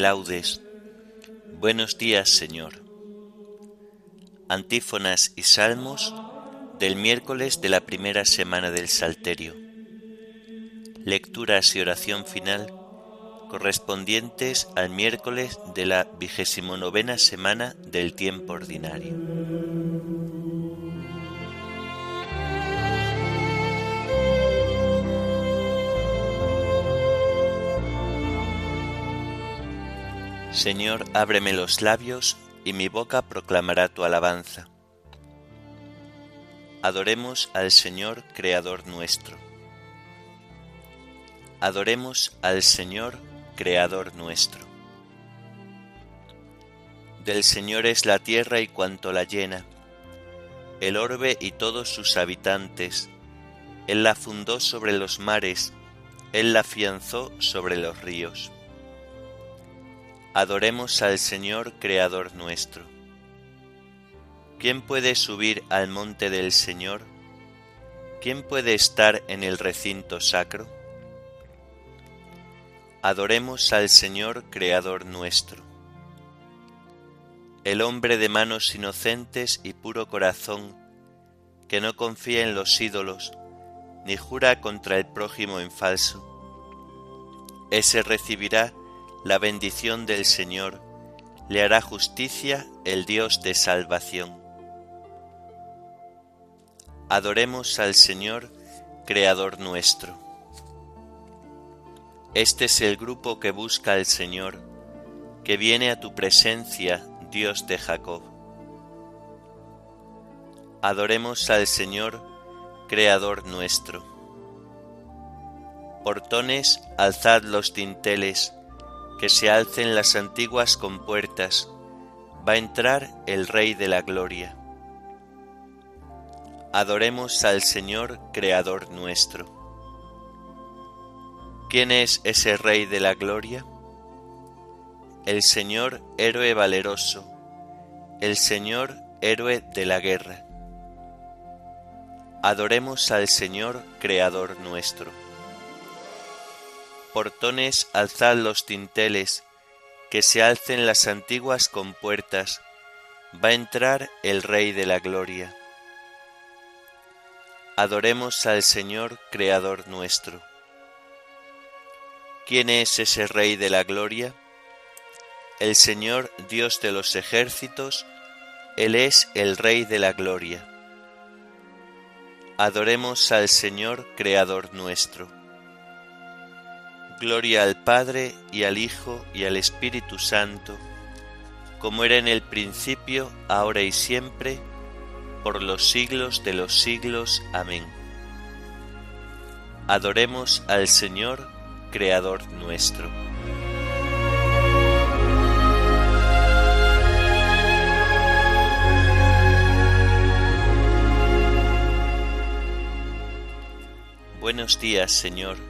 laudes. Buenos días, Señor. Antífonas y salmos del miércoles de la primera semana del Salterio. Lecturas y oración final correspondientes al miércoles de la vigésimo novena semana del tiempo ordinario. Señor, ábreme los labios y mi boca proclamará tu alabanza. Adoremos al Señor, Creador nuestro. Adoremos al Señor, Creador nuestro. Del Señor es la tierra y cuanto la llena, el orbe y todos sus habitantes. Él la fundó sobre los mares, Él la afianzó sobre los ríos. Adoremos al Señor Creador nuestro. ¿Quién puede subir al monte del Señor? ¿Quién puede estar en el recinto sacro? Adoremos al Señor Creador nuestro. El hombre de manos inocentes y puro corazón, que no confía en los ídolos, ni jura contra el prójimo en falso, ese recibirá la bendición del Señor, le hará justicia el Dios de salvación. Adoremos al Señor, Creador nuestro. Este es el grupo que busca al Señor, que viene a tu presencia, Dios de Jacob. Adoremos al Señor, Creador nuestro. Portones, alzad los dinteles, que se alcen las antiguas compuertas, va a entrar el Rey de la Gloria. Adoremos al Señor Creador nuestro. ¿Quién es ese Rey de la Gloria? El Señor héroe valeroso, el Señor héroe de la guerra. Adoremos al Señor Creador nuestro portones alzad los tinteles, que se alcen las antiguas compuertas, va a entrar el Rey de la Gloria. Adoremos al Señor Creador nuestro. ¿Quién es ese Rey de la Gloria? El Señor Dios de los ejércitos, Él es el Rey de la Gloria. Adoremos al Señor Creador nuestro. Gloria al Padre y al Hijo y al Espíritu Santo, como era en el principio, ahora y siempre, por los siglos de los siglos. Amén. Adoremos al Señor, Creador nuestro. Buenos días, Señor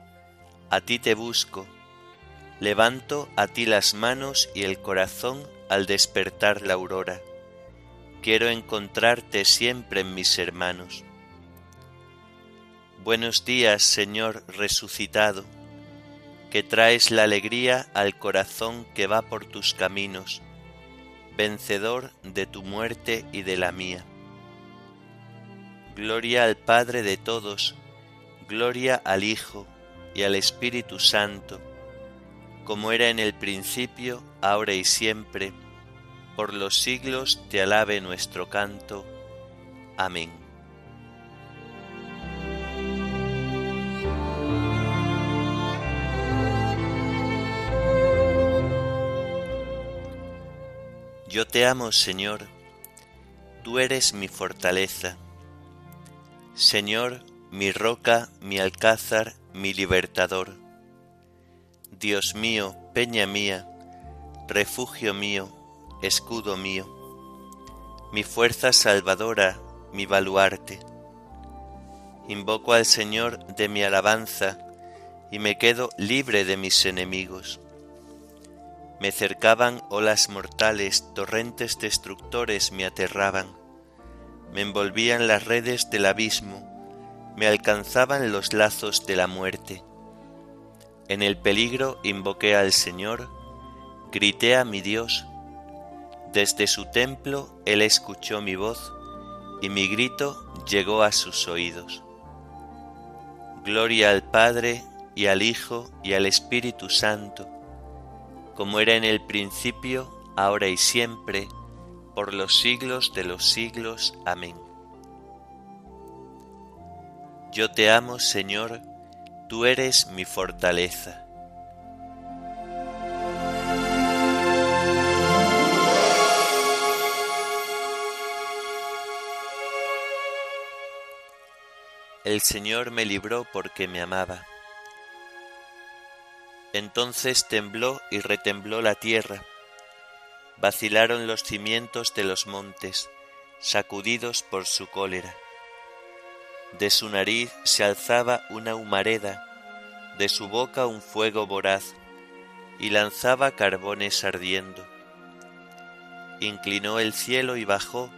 a ti te busco, levanto a ti las manos y el corazón al despertar la aurora. Quiero encontrarte siempre en mis hermanos. Buenos días, Señor resucitado, que traes la alegría al corazón que va por tus caminos, vencedor de tu muerte y de la mía. Gloria al Padre de todos, gloria al Hijo, y al Espíritu Santo, como era en el principio, ahora y siempre, por los siglos te alabe nuestro canto. Amén. Yo te amo, Señor, tú eres mi fortaleza. Señor, mi roca, mi alcázar, mi libertador. Dios mío, peña mía, refugio mío, escudo mío, mi fuerza salvadora, mi baluarte. Invoco al Señor de mi alabanza y me quedo libre de mis enemigos. Me cercaban olas mortales, torrentes destructores me aterraban, me envolvían las redes del abismo, me alcanzaban los lazos de la muerte. En el peligro invoqué al Señor, grité a mi Dios. Desde su templo Él escuchó mi voz y mi grito llegó a sus oídos. Gloria al Padre y al Hijo y al Espíritu Santo, como era en el principio, ahora y siempre, por los siglos de los siglos. Amén. Yo te amo, Señor, tú eres mi fortaleza. El Señor me libró porque me amaba. Entonces tembló y retembló la tierra, vacilaron los cimientos de los montes, sacudidos por su cólera. De su nariz se alzaba una humareda, de su boca un fuego voraz, y lanzaba carbones ardiendo. Inclinó el cielo y bajó,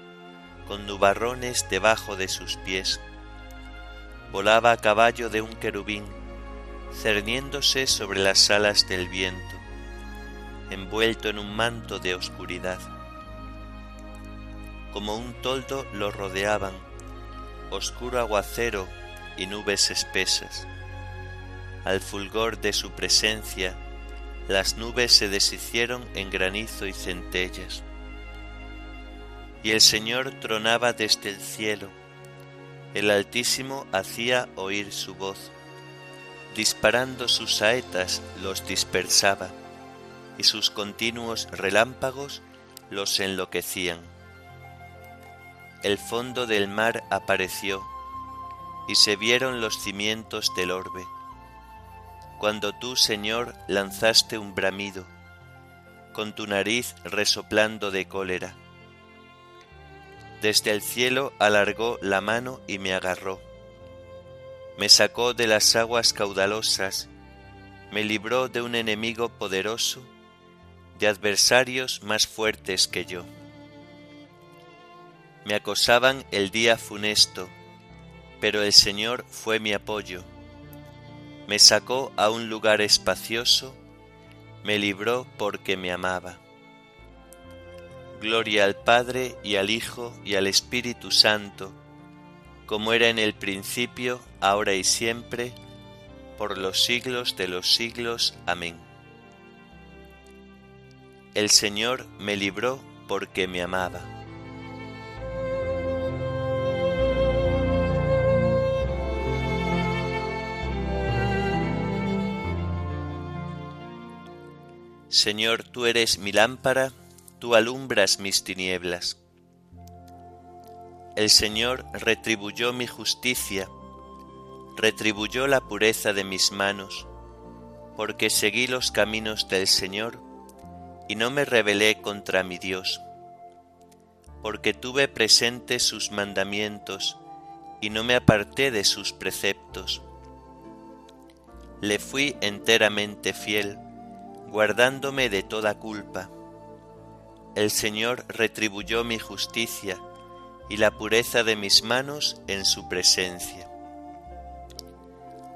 con nubarrones debajo de sus pies. Volaba a caballo de un querubín, cerniéndose sobre las alas del viento, envuelto en un manto de oscuridad. Como un toldo lo rodeaban, oscuro aguacero y nubes espesas. Al fulgor de su presencia, las nubes se deshicieron en granizo y centellas. Y el Señor tronaba desde el cielo, el Altísimo hacía oír su voz, disparando sus saetas los dispersaba, y sus continuos relámpagos los enloquecían el fondo del mar apareció, y se vieron los cimientos del orbe. Cuando tú, Señor, lanzaste un bramido, con tu nariz resoplando de cólera. Desde el cielo alargó la mano y me agarró. Me sacó de las aguas caudalosas, me libró de un enemigo poderoso, de adversarios más fuertes que yo me acosaban el día funesto, pero el Señor fue mi apoyo. Me sacó a un lugar espacioso, me libró porque me amaba. Gloria al Padre y al Hijo y al Espíritu Santo, como era en el principio, ahora y siempre, por los siglos de los siglos. Amén. El Señor me libró porque me amaba. Señor, tú eres mi lámpara, tú alumbras mis tinieblas. El Señor retribuyó mi justicia, retribuyó la pureza de mis manos, porque seguí los caminos del Señor y no me rebelé contra mi Dios, porque tuve presente sus mandamientos y no me aparté de sus preceptos. Le fui enteramente fiel guardándome de toda culpa. El Señor retribuyó mi justicia y la pureza de mis manos en su presencia.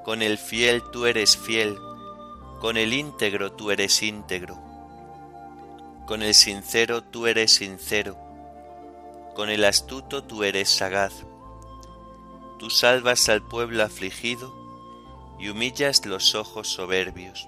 Con el fiel tú eres fiel, con el íntegro tú eres íntegro, con el sincero tú eres sincero, con el astuto tú eres sagaz. Tú salvas al pueblo afligido y humillas los ojos soberbios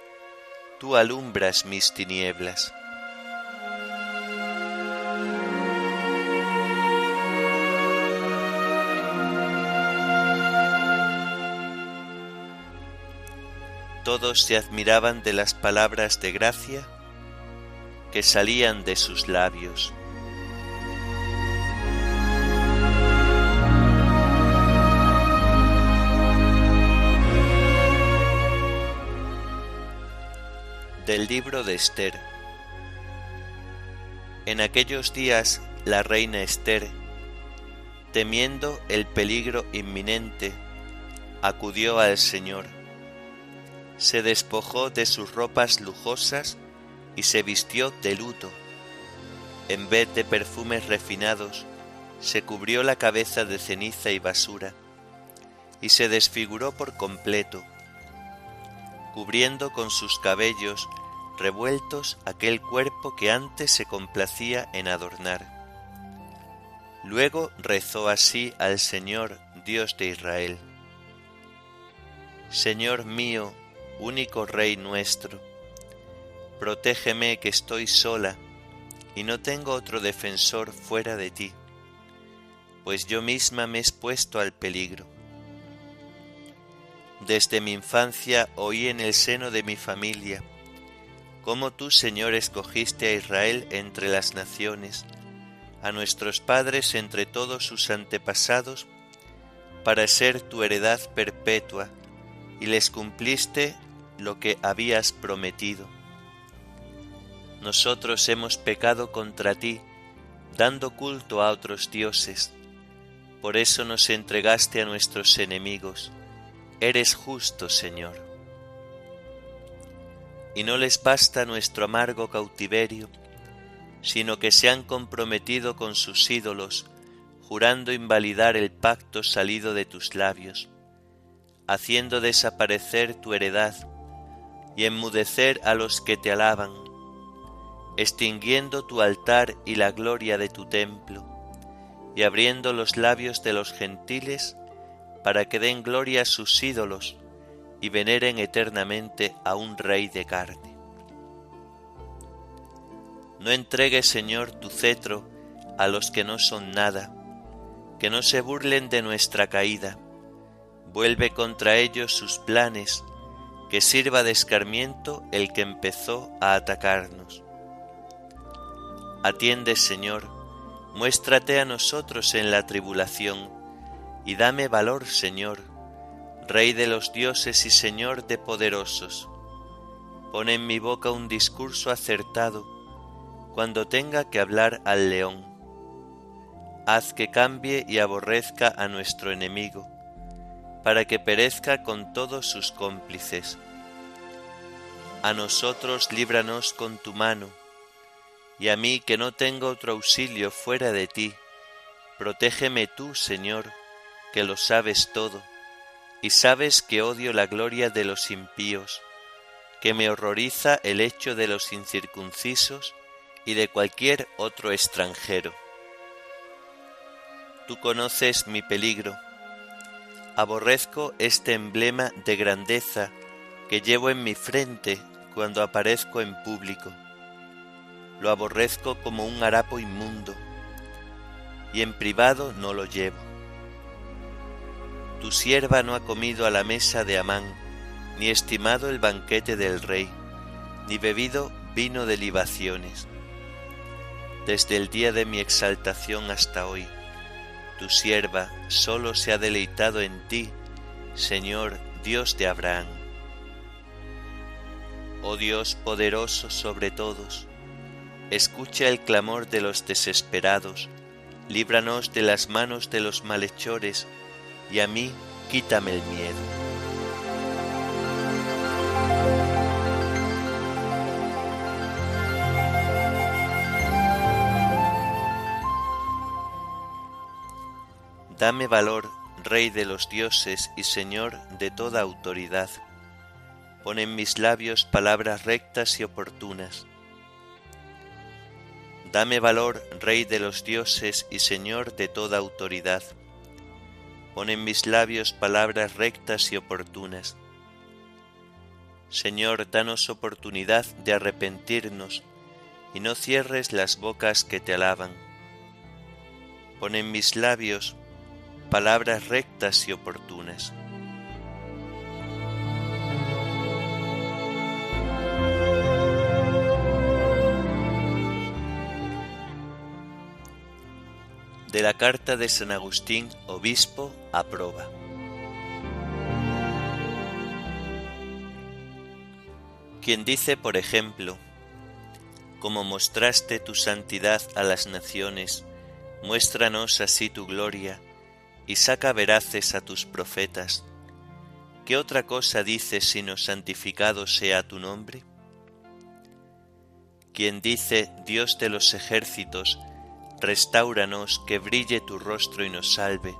tú alumbras mis tinieblas. Todos se admiraban de las palabras de gracia que salían de sus labios. Del libro de Esther En aquellos días la reina Esther, temiendo el peligro inminente, acudió al Señor se despojó de sus ropas lujosas y se vistió de luto. En vez de perfumes refinados, se cubrió la cabeza de ceniza y basura, y se desfiguró por completo, cubriendo con sus cabellos revueltos aquel cuerpo que antes se complacía en adornar. Luego rezó así al Señor, Dios de Israel. Señor mío, único Rey nuestro. Protégeme que estoy sola y no tengo otro defensor fuera de ti, pues yo misma me he expuesto al peligro. Desde mi infancia oí en el seno de mi familia cómo tú, Señor, escogiste a Israel entre las naciones, a nuestros padres entre todos sus antepasados, para ser tu heredad perpetua, y les cumpliste lo que habías prometido. Nosotros hemos pecado contra ti, dando culto a otros dioses. Por eso nos entregaste a nuestros enemigos. Eres justo, Señor. Y no les basta nuestro amargo cautiverio, sino que se han comprometido con sus ídolos, jurando invalidar el pacto salido de tus labios, haciendo desaparecer tu heredad y enmudecer a los que te alaban, extinguiendo tu altar y la gloria de tu templo, y abriendo los labios de los gentiles para que den gloria a sus ídolos y veneren eternamente a un rey de carne. No entregues, Señor, tu cetro a los que no son nada, que no se burlen de nuestra caída. Vuelve contra ellos sus planes que sirva de escarmiento el que empezó a atacarnos. Atiende, Señor, muéstrate a nosotros en la tribulación, y dame valor, Señor, Rey de los dioses y Señor de poderosos. Pon en mi boca un discurso acertado cuando tenga que hablar al león. Haz que cambie y aborrezca a nuestro enemigo para que perezca con todos sus cómplices. A nosotros líbranos con tu mano, y a mí que no tengo otro auxilio fuera de ti, protégeme tú, Señor, que lo sabes todo, y sabes que odio la gloria de los impíos, que me horroriza el hecho de los incircuncisos y de cualquier otro extranjero. Tú conoces mi peligro, Aborrezco este emblema de grandeza que llevo en mi frente cuando aparezco en público. Lo aborrezco como un harapo inmundo, y en privado no lo llevo. Tu sierva no ha comido a la mesa de Amán, ni estimado el banquete del rey, ni bebido vino de libaciones. Desde el día de mi exaltación hasta hoy, tu sierva solo se ha deleitado en ti, Señor Dios de Abraham. Oh Dios poderoso sobre todos, escucha el clamor de los desesperados, líbranos de las manos de los malhechores, y a mí quítame el miedo. Dame valor, Rey de los dioses y Señor de toda autoridad. Pon en mis labios palabras rectas y oportunas. Dame valor, Rey de los dioses y Señor de toda autoridad. Pon en mis labios palabras rectas y oportunas. Señor, danos oportunidad de arrepentirnos y no cierres las bocas que te alaban. Pon en mis labios palabras rectas y oportunas. De la carta de San Agustín, obispo, a. Quien dice, por ejemplo, como mostraste tu santidad a las naciones, muéstranos así tu gloria, y saca veraces a tus profetas. ¿Qué otra cosa dices sino santificado sea tu nombre? Quien dice, Dios de los ejércitos, restauranos, que brille tu rostro y nos salve.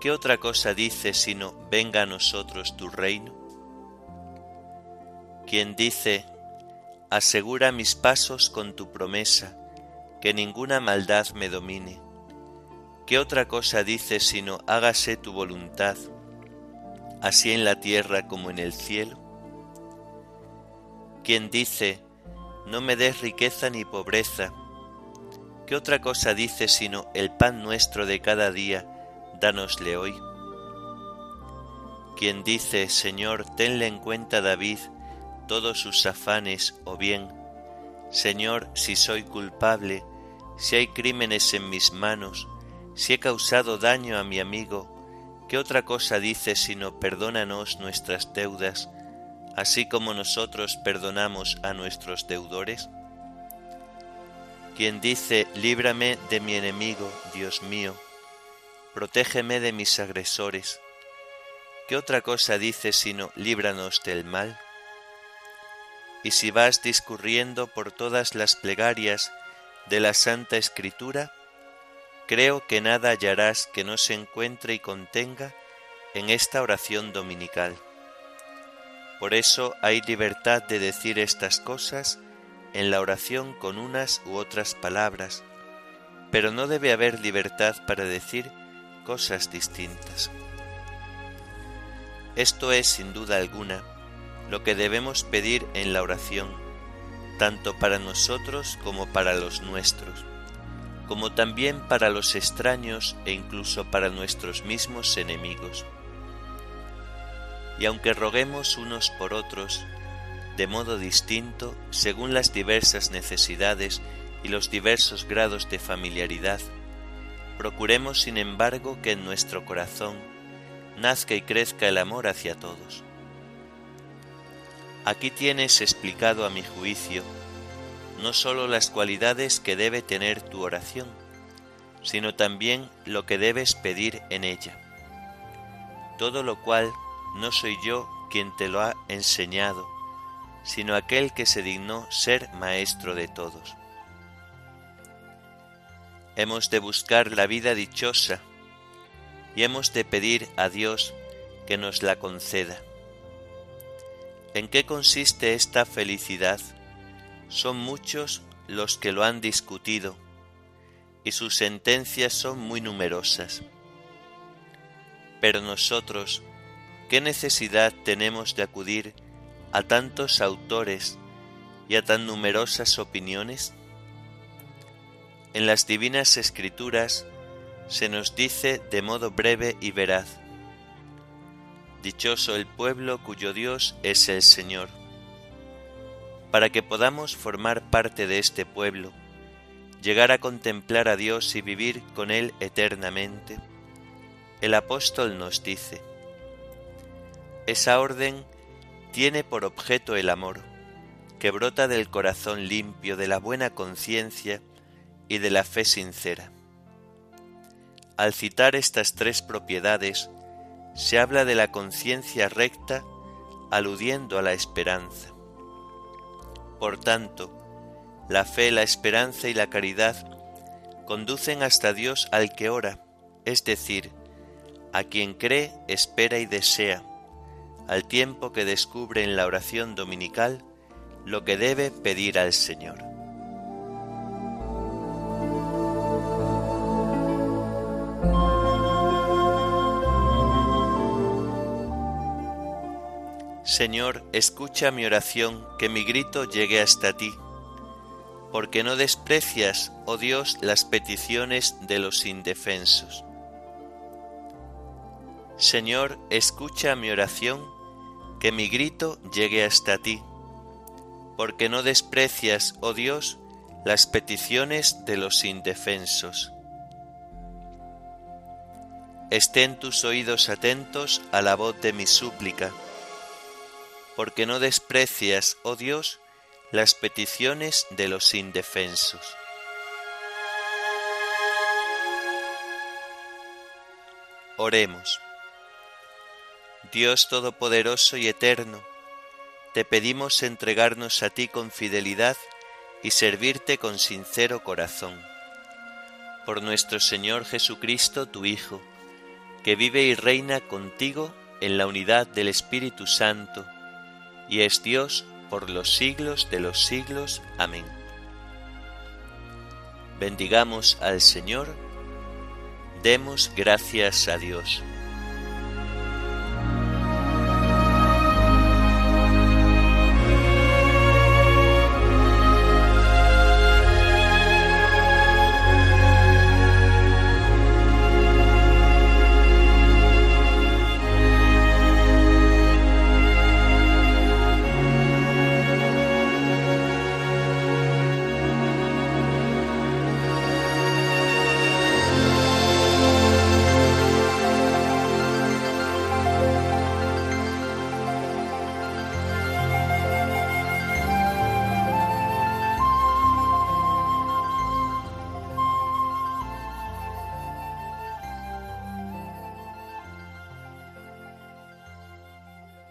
¿Qué otra cosa dice sino venga a nosotros tu reino? Quien dice, asegura mis pasos con tu promesa, que ninguna maldad me domine. ¿Qué otra cosa dice sino hágase tu voluntad, así en la tierra como en el cielo? Quien dice, no me des riqueza ni pobreza, ¿qué otra cosa dice sino el pan nuestro de cada día, dánosle hoy? Quien dice, Señor, tenle en cuenta David todos sus afanes, o bien, Señor, si soy culpable, si hay crímenes en mis manos, si he causado daño a mi amigo, ¿qué otra cosa dice sino perdónanos nuestras deudas, así como nosotros perdonamos a nuestros deudores? Quien dice, líbrame de mi enemigo, Dios mío, protégeme de mis agresores, ¿qué otra cosa dice sino líbranos del mal? Y si vas discurriendo por todas las plegarias de la Santa Escritura, creo que nada hallarás que no se encuentre y contenga en esta oración dominical. Por eso hay libertad de decir estas cosas en la oración con unas u otras palabras, pero no debe haber libertad para decir cosas distintas. Esto es, sin duda alguna, lo que debemos pedir en la oración, tanto para nosotros como para los nuestros como también para los extraños e incluso para nuestros mismos enemigos. Y aunque roguemos unos por otros, de modo distinto, según las diversas necesidades y los diversos grados de familiaridad, procuremos sin embargo que en nuestro corazón nazca y crezca el amor hacia todos. Aquí tienes explicado a mi juicio no sólo las cualidades que debe tener tu oración, sino también lo que debes pedir en ella. Todo lo cual no soy yo quien te lo ha enseñado, sino aquel que se dignó ser maestro de todos. Hemos de buscar la vida dichosa y hemos de pedir a Dios que nos la conceda. ¿En qué consiste esta felicidad? Son muchos los que lo han discutido y sus sentencias son muy numerosas. Pero nosotros, ¿qué necesidad tenemos de acudir a tantos autores y a tan numerosas opiniones? En las divinas escrituras se nos dice de modo breve y veraz, Dichoso el pueblo cuyo Dios es el Señor para que podamos formar parte de este pueblo, llegar a contemplar a Dios y vivir con Él eternamente, el apóstol nos dice, esa orden tiene por objeto el amor, que brota del corazón limpio, de la buena conciencia y de la fe sincera. Al citar estas tres propiedades, se habla de la conciencia recta aludiendo a la esperanza. Por tanto, la fe, la esperanza y la caridad conducen hasta Dios al que ora, es decir, a quien cree, espera y desea, al tiempo que descubre en la oración dominical lo que debe pedir al Señor. Señor, escucha mi oración, que mi grito llegue hasta ti, porque no desprecias, oh Dios, las peticiones de los indefensos. Señor, escucha mi oración, que mi grito llegue hasta ti, porque no desprecias, oh Dios, las peticiones de los indefensos. Estén tus oídos atentos a la voz de mi súplica, porque no desprecias, oh Dios, las peticiones de los indefensos. Oremos. Dios Todopoderoso y Eterno, te pedimos entregarnos a ti con fidelidad y servirte con sincero corazón. Por nuestro Señor Jesucristo, tu Hijo, que vive y reina contigo en la unidad del Espíritu Santo, y es Dios por los siglos de los siglos. Amén. Bendigamos al Señor, demos gracias a Dios.